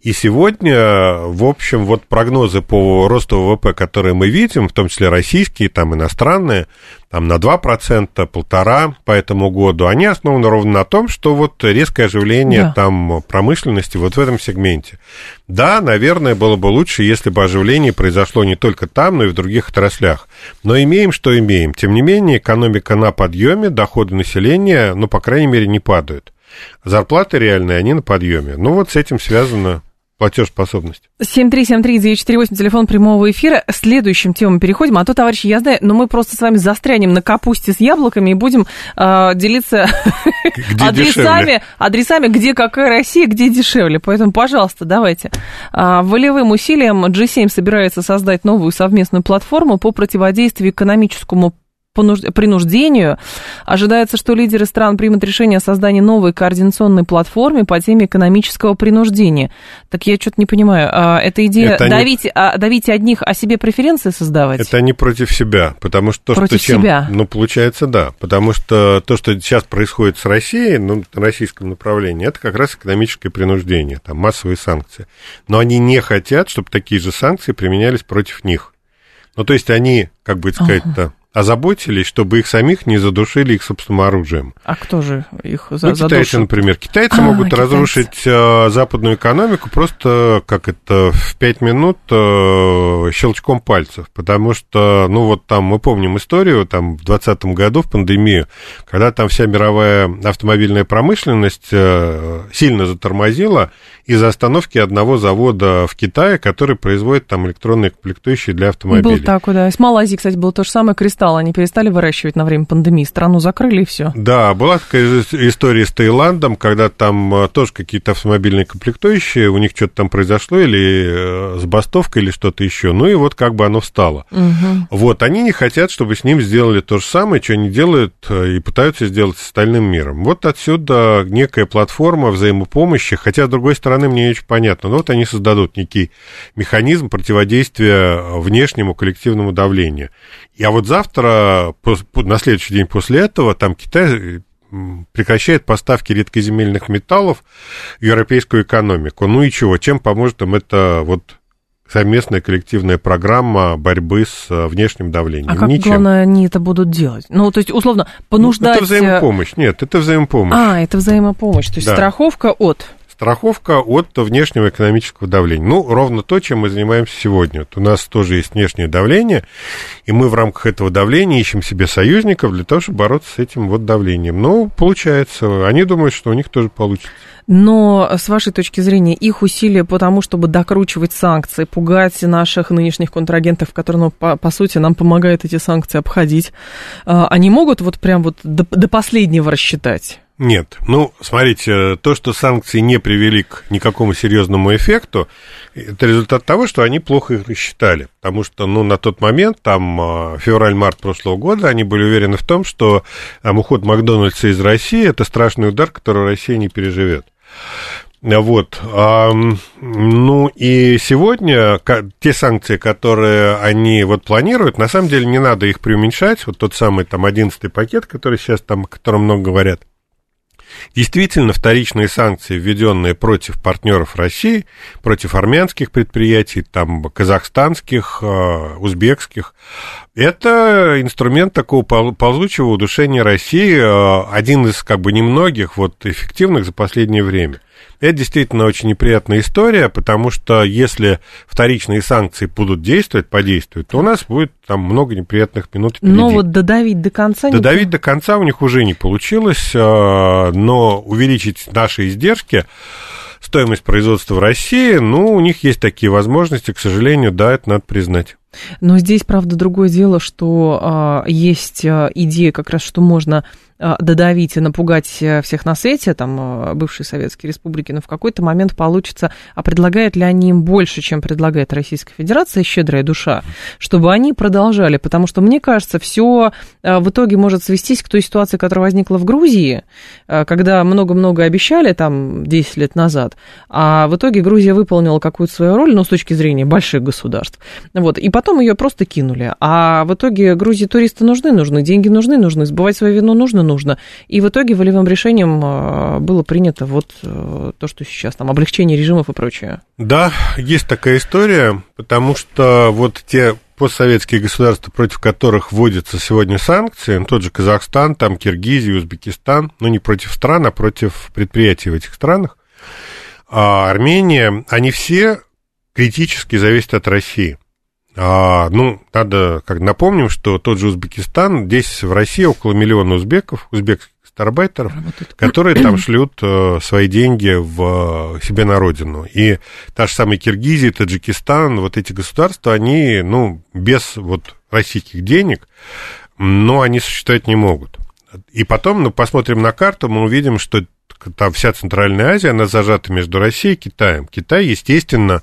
И сегодня, в общем, вот прогнозы по росту ВВП, которые мы видим, в том числе российские, там иностранные, там на 2%, полтора по этому году, они основаны ровно на том, что вот резкое оживление Да. там промышленности вот в этом сегменте. Да, наверное, было бы лучше, если бы оживление произошло не только там, но и в других отраслях. Но имеем, что имеем. Тем не менее, экономика на подъеме, доходы населения, ну, по крайней мере, не падают. Зарплаты реальные, они на подъеме. Ну, вот с этим связана платежеспособность. 7373948, телефон прямого эфира. Следующим темам переходим. А то, товарищи, я знаю, но мы просто с вами застрянем на капусте с яблоками и будем э, делиться Где адресами, дешевле? адресами, где какая Россия, где дешевле. Поэтому, пожалуйста, давайте. А, волевым усилием G7 собирается создать новую совместную платформу по противодействию экономическому принуждению. Ожидается, что лидеры стран примут решение о создании новой координационной платформы по теме экономического принуждения. Так я что-то не понимаю. а, Это идея Это они- давить, а, давить одних, а себе преференции создавать? Это не против себя, потому что то, Против что чем... себя. Ну, получается, да. Потому что то, что сейчас происходит с Россией, ну, на российском направлении, это как раз экономическое принуждение, там, массовые санкции. Но они не хотят, чтобы такие же санкции применялись против них. Ну, то есть они, как бы сказать-то, озаботились, чтобы их самих не задушили их собственным оружием. А кто же их за, Ну, китайцы, задушит? например. Китайцы А, могут китайцы. разрушить э, западную экономику просто, как это, в пять минут э, щелчком пальцев. Потому что, ну, вот там мы помним историю, там, в 2020 году, в пандемию, когда там вся мировая автомобильная промышленность э, сильно затормозила из-за остановки одного завода в Китае, который производит там электронные комплектующие для автомобилей. Был такой, да. С Малайзией, кстати, было то же самое. Кристалл они перестали выращивать на время пандемии. Страну закрыли и все. Да, была такая история с Таиландом, когда там э, тоже какие-то автомобильные комплектующие, у них что-то там произошло, или э, забастовка, или что-то еще. Ну и вот как бы оно встало. Вот, они не хотят, чтобы с ним сделали то же самое, что они делают э, и пытаются сделать с остальным миром. Вот отсюда некая платформа взаимопомощи, хотя, с другой стороны, мне не очень понятно. Но вот они создадут некий механизм противодействия внешнему коллективному давлению. А вот завтра, пос- на следующий день после этого, там Китай прекращает поставки редкоземельных металлов в европейскую экономику. Ну и чего? Чем поможет им это вот совместная коллективная программа борьбы с э, внешним давлением? А как, Ничем. главное, они это будут делать? Ну, то есть, условно, понуждать... Это взаимопомощь. Нет, это взаимопомощь. А, это взаимопомощь. То есть, Да. страховка от... Страховка от внешнего экономического давления. Ну, ровно то, чем мы занимаемся сегодня. Вот у нас тоже есть внешнее давление, и мы в рамках этого давления ищем себе союзников для того, чтобы бороться с этим вот давлением. Ну, получается, они думают, что у них тоже получится. Но с вашей точки зрения, их усилия по тому, чтобы докручивать санкции, пугать наших нынешних контрагентов, которые, ну, по, по сути, нам помогают эти санкции обходить, а, они могут вот прям вот до, до последнего рассчитать? Нет. Ну, смотрите, то, что санкции не привели к никакому серьезному эффекту, это результат того, что они плохо их рассчитали. Потому что, ну, на тот момент, там, а, февраль-март прошлого года, они были уверены в том, что там, уход Макдональдса из России – это страшный удар, который Россия не переживет. Вот. Ну и сегодня те санкции, которые они вот планируют, на самом деле не надо их преуменьшать. Вот тот самый там одиннадцатый пакет, который сейчас там, о котором много говорят. Действительно, вторичные санкции, введенные против партнеров России, против армянских предприятий, там, казахстанских, э, узбекских, это инструмент такого ползучего удушения России, э, один из как бы немногих вот эффективных за последнее время. Это действительно очень неприятная история, потому что если вторичные санкции будут действовать, подействуют, то у нас будет там много неприятных минут впереди. Но вот додавить до конца... Додавить до конца у них уже не получилось, э, но увеличить наши издержки стоимость производства в России, ну, у них есть такие возможности, к сожалению, да, это надо признать. Но здесь, правда, другое дело, что а, есть а, идея как раз, что можно а, додавить и напугать э, всех на свете, там, а, бывшие советские республики, но в какой-то момент получится, а предлагают ли они им больше, чем предлагает Российская Федерация, щедрая душа, чтобы они продолжали, потому что, мне кажется, все а, в итоге может свестись к той ситуации, которая возникла в Грузии, когда много-много обещали, там, 10 лет назад, а в итоге Грузия выполнила какую-то свою роль, ну, с точки зрения больших государств, вот, и потом ее просто кинули, а в итоге Грузии туристы нужны, нужны, деньги нужны, нужны, сбывать свою вину нужно, нужно. И в итоге волевым решением а, было принято вот э, то, что сейчас, там, облегчение режимов и прочее. Да, есть такая история, потому что вот те постсоветские государства, против которых вводятся сегодня санкции, ну, тот же Казахстан, там Киргизия, Узбекистан, ну, не против стран, а против предприятий в этих странах, а Армения, они все критически зависят от России. А, ну, надо, как напомним, что тот же Узбекистан, здесь в России около миллиона узбеков, узбекских старбайтеров, которые там шлют э, свои деньги в э, себе на родину. И та же самая Киргизия, Таджикистан, вот эти государства, они, ну, без вот российских денег, но они существовать не могут. И потом, ну, посмотрим на карту, мы увидим, что там вся Центральная Азия, она зажата между Россией и Китаем. Китай, естественно,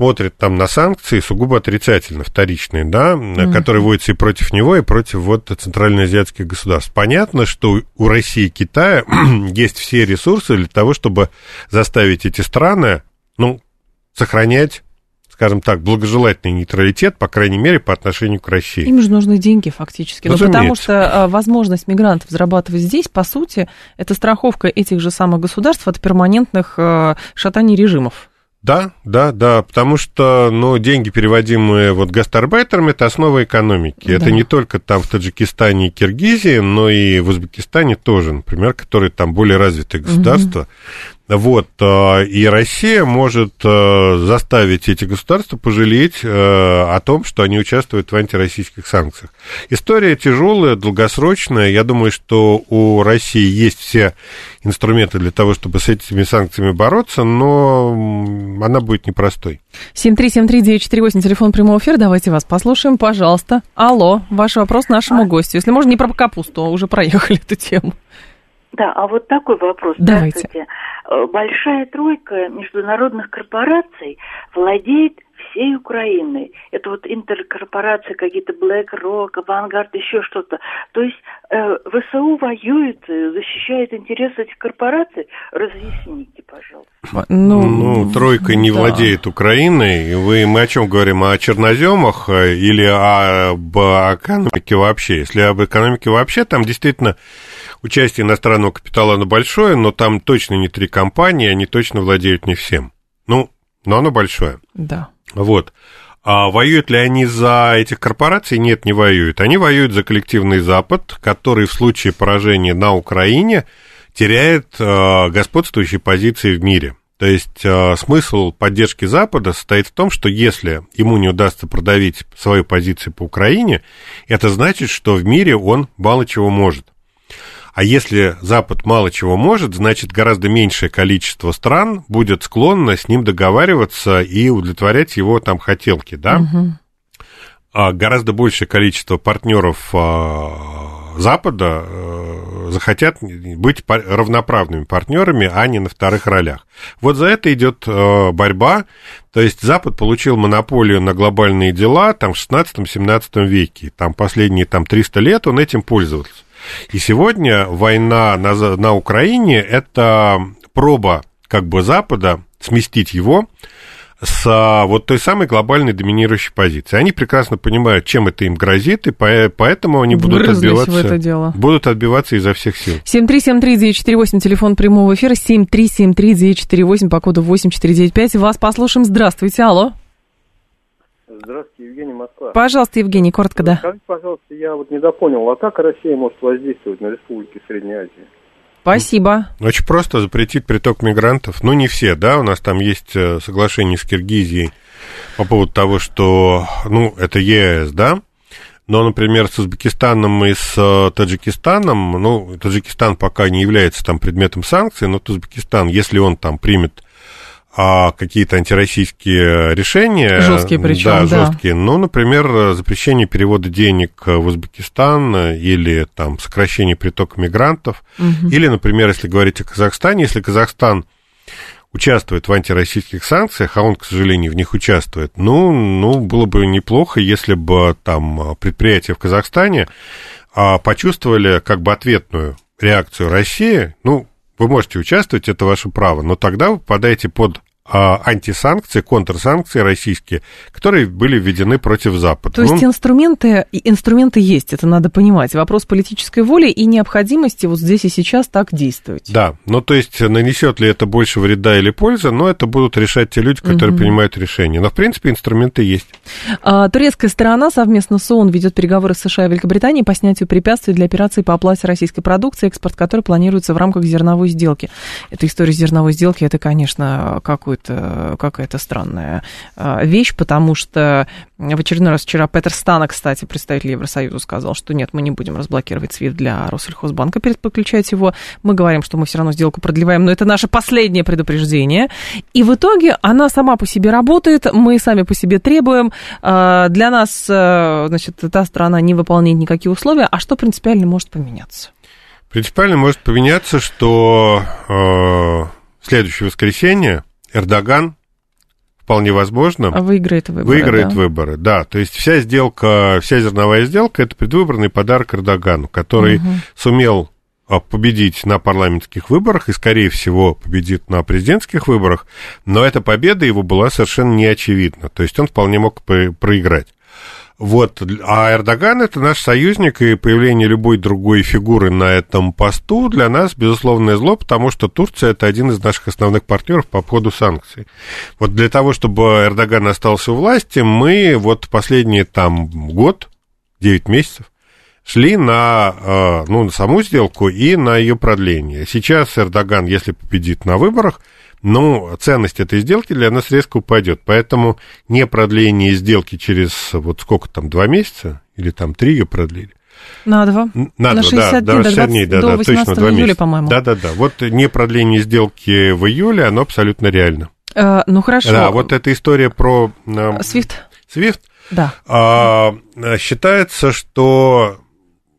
смотрит там на санкции сугубо отрицательно, вторичные, да, mm-hmm. которые вводятся и против него, и против вот центральноазиатских государств. Понятно, что у России и Китая есть все ресурсы для того, чтобы заставить эти страны, ну, сохранять скажем так, благожелательный нейтралитет, по крайней мере, по отношению к России. Им же нужны деньги фактически. Ну, потому что а, возможность мигрантов зарабатывать здесь, по сути, это страховка этих же самых государств от перманентных а, шатаний режимов. Да, да, да, потому что, ну, деньги, переводимые вот гастарбайтерами, это основа экономики. Да. Это не только там в Таджикистане и Киргизии, но и в Узбекистане тоже, например, которые там более развитые государства. Угу. Вот, э, и Россия может э, заставить эти государства пожалеть э, о том, что они участвуют в антироссийских санкциях. История тяжелая, долгосрочная. Я думаю, что у России есть все инструменты для того, чтобы с этими санкциями бороться, но она будет непростой. 7373948, телефон прямого эфира. Давайте вас послушаем, пожалуйста. Алло, ваш вопрос нашему гостю. Если можно, не про капусту, а уже проехали эту тему. Да, а вот такой вопрос. Давайте. Э, большая тройка международных корпораций владеет всей Украиной. Это вот интеркорпорации, какие-то BlackRock, Vanguard, еще что-то. То есть э, ВСУ воюет, э, защищает интересы этих корпораций. Разъясните, пожалуйста. Ну, ну тройка не да. владеет Украиной. Вы, мы о чем говорим? О черноземах э, или об экономике вообще? Если об экономике вообще, там действительно участие иностранного капитала оно большое, но там точно не три компании, они точно владеют не всем. Ну, но оно большое. Да. Вот. А воюют ли они за этих корпораций? Нет, не воюют. Они воюют за коллективный Запад, который в случае поражения на Украине теряет э, господствующие позиции в мире. То есть э, смысл поддержки Запада состоит в том, что если ему не удастся продавить свою позицию по Украине, это значит, что в мире он мало чего может. А если Запад мало чего может, значит гораздо меньшее количество стран будет склонно с ним договариваться и удовлетворять его там хотелки, да? Угу. А гораздо большее количество партнеров а, Запада захотят быть равноправными партнерами, а не на вторых ролях. Вот за это идет борьба. То есть Запад получил монополию на глобальные дела там, в 16-17 веке. Там последние там, 300 лет он этим пользовался. И сегодня война на, на Украине – это проба как бы Запада сместить его с а, вот той самой глобальной доминирующей позиции. Они прекрасно понимают, чем это им грозит, и поэтому они будут отбиваться, в это дело. будут отбиваться изо всех сил. 7373948, телефон прямого эфира, 7373948 по коду 8495. Вас послушаем. Здравствуйте, алло. Здравствуйте, Евгений Москва. Пожалуйста, Евгений, коротко, да. Скажите, пожалуйста, я вот недопонял, а как Россия может воздействовать на республики Средней Азии? Спасибо. Очень просто запретить приток мигрантов. Ну, не все, да, у нас там есть э, соглашение с Киргизией по поводу того, что, ну, это ЕС, да, но, например, с Узбекистаном и с э, Таджикистаном, ну, Таджикистан пока не является там предметом санкций, но Узбекистан, если он там примет а какие-то антироссийские решения. Жесткие причем, да. жесткие. Ну, например, запрещение перевода денег в Узбекистан или там сокращение притока мигрантов. Угу. Или, например, если говорить о Казахстане, если Казахстан участвует в антироссийских санкциях, а он, к сожалению, в них участвует, ну, ну было бы неплохо, если бы там предприятия в Казахстане а, почувствовали как бы ответную реакцию России, ну, вы можете участвовать, это ваше право, но тогда вы попадаете под антисанкции, контрсанкции российские, которые были введены против Запада. То есть ну, инструменты, инструменты есть, это надо понимать. Вопрос политической воли и необходимости вот здесь и сейчас так действовать. Да, ну то есть нанесет ли это больше вреда или пользы, но это будут решать те люди, которые угу. принимают решения. Но в принципе инструменты есть. А, турецкая сторона совместно с ООН ведет переговоры с США и Великобританией по снятию препятствий для операций по оплате российской продукции, экспорт которой планируется в рамках зерновой сделки. Эта история зерновой сделки, это, конечно, какой какая-то какая странная а, вещь, потому что в очередной раз вчера Петер Стана, кстати, представитель Евросоюза, сказал, что нет, мы не будем разблокировать SWIFT для Россельхозбанка перед подключать его. Мы говорим, что мы все равно сделку продлеваем, но это наше последнее предупреждение. И в итоге она сама по себе работает, мы сами по себе требуем. А, для нас, а, значит, та страна не выполняет никакие условия. А что принципиально может поменяться? Принципиально может поменяться, что э, следующее воскресенье Эрдоган вполне возможно выиграет выборы. Выиграет да. выборы, да. То есть вся сделка, вся зерновая сделка это предвыборный подарок Эрдогану, который угу. сумел а, победить на парламентских выборах и, скорее всего, победит на президентских выборах, но эта победа его была совершенно неочевидна. То есть он вполне мог проиграть. Вот, а Эрдоган это наш союзник, и появление любой другой фигуры на этом посту для нас безусловное зло, потому что Турция это один из наших основных партнеров по поводу санкций. Вот для того, чтобы Эрдоган остался у власти, мы вот последние там год, 9 месяцев, шли на, э, ну, на саму сделку и на ее продление. Сейчас Эрдоган, если победит на выборах, ну, ценность этой сделки для нас резко упадет. Поэтому не продление сделки через вот сколько там, два месяца или там три ее продлили. На два. На, на 60 да, дней, да, 60 дней, да, до да, точно, два июля, по-моему. Да, да, да. Вот не продление сделки в июле, оно абсолютно реально. Э, ну, хорошо. Да, вот эта история про... Э, Свифт. Свифт. Да. А, считается, что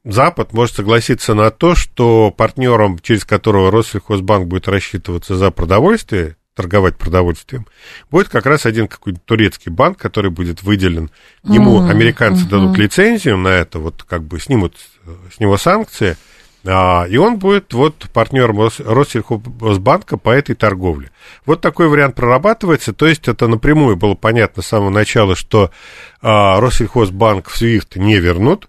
Запад может согласиться на то, что партнером, через которого Россельхозбанк будет рассчитываться за продовольствие, торговать продовольствием, будет как раз один какой-то турецкий банк, который будет выделен. Ему mm-hmm. американцы mm-hmm. дадут лицензию на это, вот как бы снимут с него санкции, а, и он будет вот партнером Россельхозбанка по этой торговле. Вот такой вариант прорабатывается, то есть это напрямую было понятно с самого начала, что а, Россельхозбанк в SWIFT не вернут,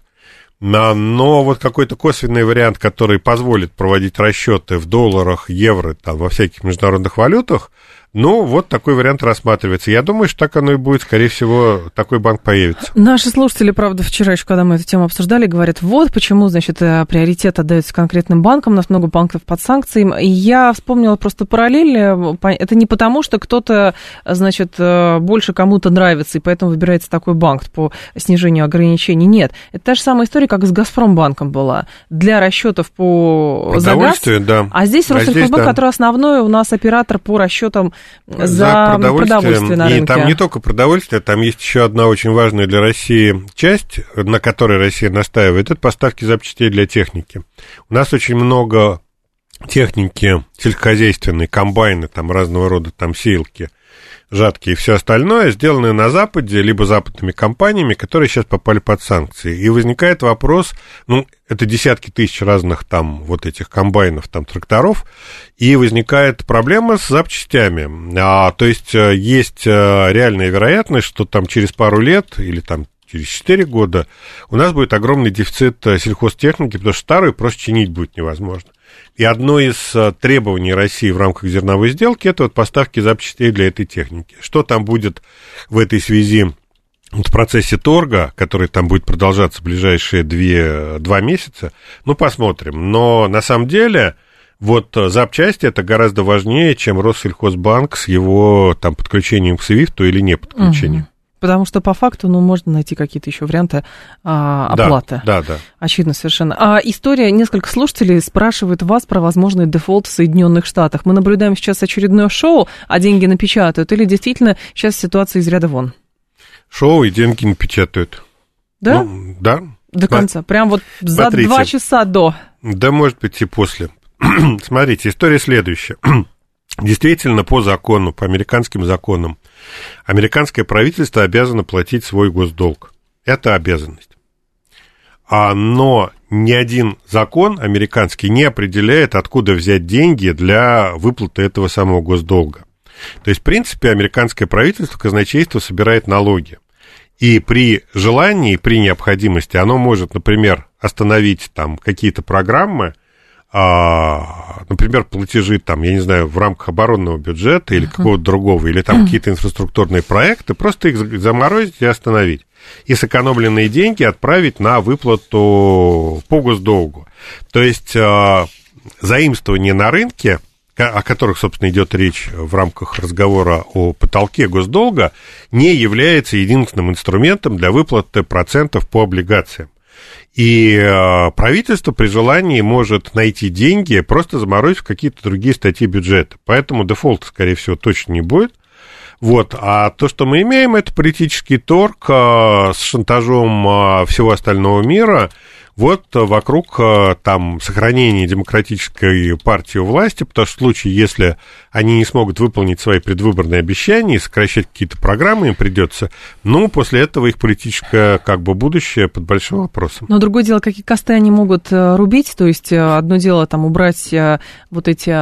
но вот какой-то косвенный вариант, который позволит проводить расчеты в долларах, евро, там, во всяких международных валютах, ну, вот такой вариант рассматривается. Я думаю, что так оно и будет. Скорее всего, такой банк появится. Наши слушатели, правда, вчера еще, когда мы эту тему обсуждали, говорят, вот почему, значит, э, приоритет отдается конкретным банкам, у нас много банков под санкциями. И я вспомнила просто параллель. Э, это не потому, что кто-то, значит, э, больше кому-то нравится, и поэтому выбирается такой банк по снижению ограничений. Нет. Это та же самая история, как с Газпромбанком была. Для расчетов по за газ. Да. А здесь Россельхозбанк, а да. который основной у нас оператор по расчетам за, продовольствие на рынке. И там не только продовольствие, там есть еще одна очень важная для России часть, на которой Россия настаивает, это поставки запчастей для техники. У нас очень много техники сельскохозяйственной, комбайны, там разного рода там сеялки – жатки и все остальное, сделанные на Западе, либо западными компаниями, которые сейчас попали под санкции. И возникает вопрос, ну, это десятки тысяч разных там вот этих комбайнов, там тракторов, и возникает проблема с запчастями. А, то есть э, есть э, реальная вероятность, что там через пару лет или там через 4 года у нас будет огромный дефицит э, сельхозтехники, потому что старую просто чинить будет невозможно. И одно из э, требований России в рамках зерновой сделки это вот поставки запчастей для этой техники. Что там будет в этой связи в процессе торга, который там будет продолжаться ближайшие две, два месяца, ну, посмотрим. Но на самом деле вот запчасти это гораздо важнее, чем Россельхозбанк с его там подключением к SWIFT или не подключением. Потому что по факту, ну, можно найти какие-то еще варианты а, оплаты. Да, да, да. Очевидно, совершенно. А история, несколько слушателей спрашивают вас про возможный дефолт в Соединенных Штатах. Мы наблюдаем сейчас очередное шоу, а деньги напечатают, или действительно сейчас ситуация из ряда вон? Шоу и деньги напечатают. Да? Ну, да. До конца. Прям вот за Смотрите. два часа до. Да, может быть, и после. Смотрите, история следующая. Действительно, по закону, по американским законам, американское правительство обязано платить свой госдолг. Это обязанность. А, но ни один закон американский не определяет, откуда взять деньги для выплаты этого самого госдолга. То есть, в принципе, американское правительство, казначейство собирает налоги. И при желании, при необходимости оно может, например, остановить там какие-то программы, а, например, платежи там, я не знаю, в рамках оборонного бюджета или какого-то другого, или там какие-то инфраструктурные проекты, просто их заморозить и остановить. И сэкономленные деньги отправить на выплату по госдолгу. То есть а, заимствование на рынке, о которых, собственно, идет речь в рамках разговора о потолке госдолга, не является единственным инструментом для выплаты процентов по облигациям. И э, правительство при желании может найти деньги, просто заморозить в какие-то другие статьи бюджета. Поэтому дефолта, скорее всего, точно не будет. Вот. А то, что мы имеем, это политический торг э, с шантажом э, всего остального мира – вот э, вокруг э, там сохранения демократической партии у власти, потому что в случае, если они не смогут выполнить свои предвыборные обещания и сокращать какие-то программы им придется, ну, после этого их политическое как бы будущее под большим вопросом. Но другое дело, какие косты они могут э, рубить, то есть одно дело там убрать вот эти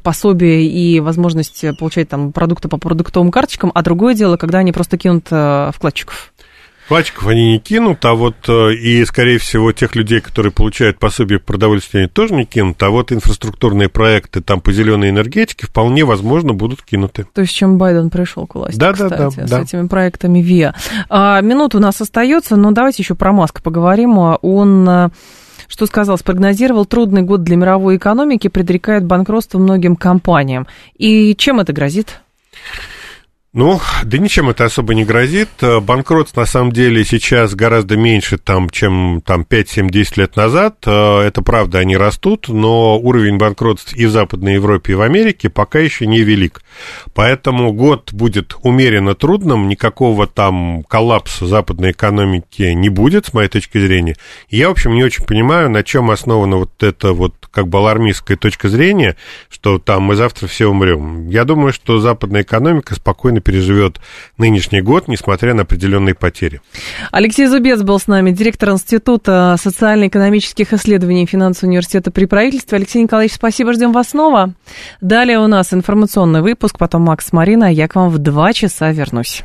пособия и возможность получать там продукты по продуктовым карточкам, а другое дело, когда они просто кинут вкладчиков. Пачков они не кинут, а вот э, и, скорее всего, тех людей, которые получают пособие по продовольствию, они тоже не кинут, а вот инфраструктурные проекты там по зеленой энергетике вполне возможно будут кинуты. То есть, чем Байден пришел к власти, да, кстати, да, да, с да. этими проектами ВИА. А, минута у нас остается, но давайте еще про Маска поговорим. Он э, что сказал, спрогнозировал трудный год для мировой экономики, предрекает банкротство многим компаниям. И чем это грозит? Ну, да ничем это особо не грозит. Э, банкротств на самом деле сейчас гораздо меньше, там, чем там, 5, 7, 10 лет назад. Э, это правда, они растут, но уровень банкротств и в Западной Европе, и в Америке пока еще не велик. Поэтому год будет умеренно трудным, никакого там коллапса западной экономики не будет, с моей точки зрения. Я, в общем, не очень понимаю, на чем основана вот эта вот как бы алармистская точка зрения, что там мы завтра все умрем. Я думаю, что западная экономика спокойно переживет нынешний год, несмотря на определенные потери. Алексей Зубец был с нами, директор Института социально-экономических исследований финансового университета при правительстве. Алексей Николаевич, спасибо, ждем вас снова. Далее у нас информационный выпуск, потом Макс Марина, а я к вам в два часа вернусь.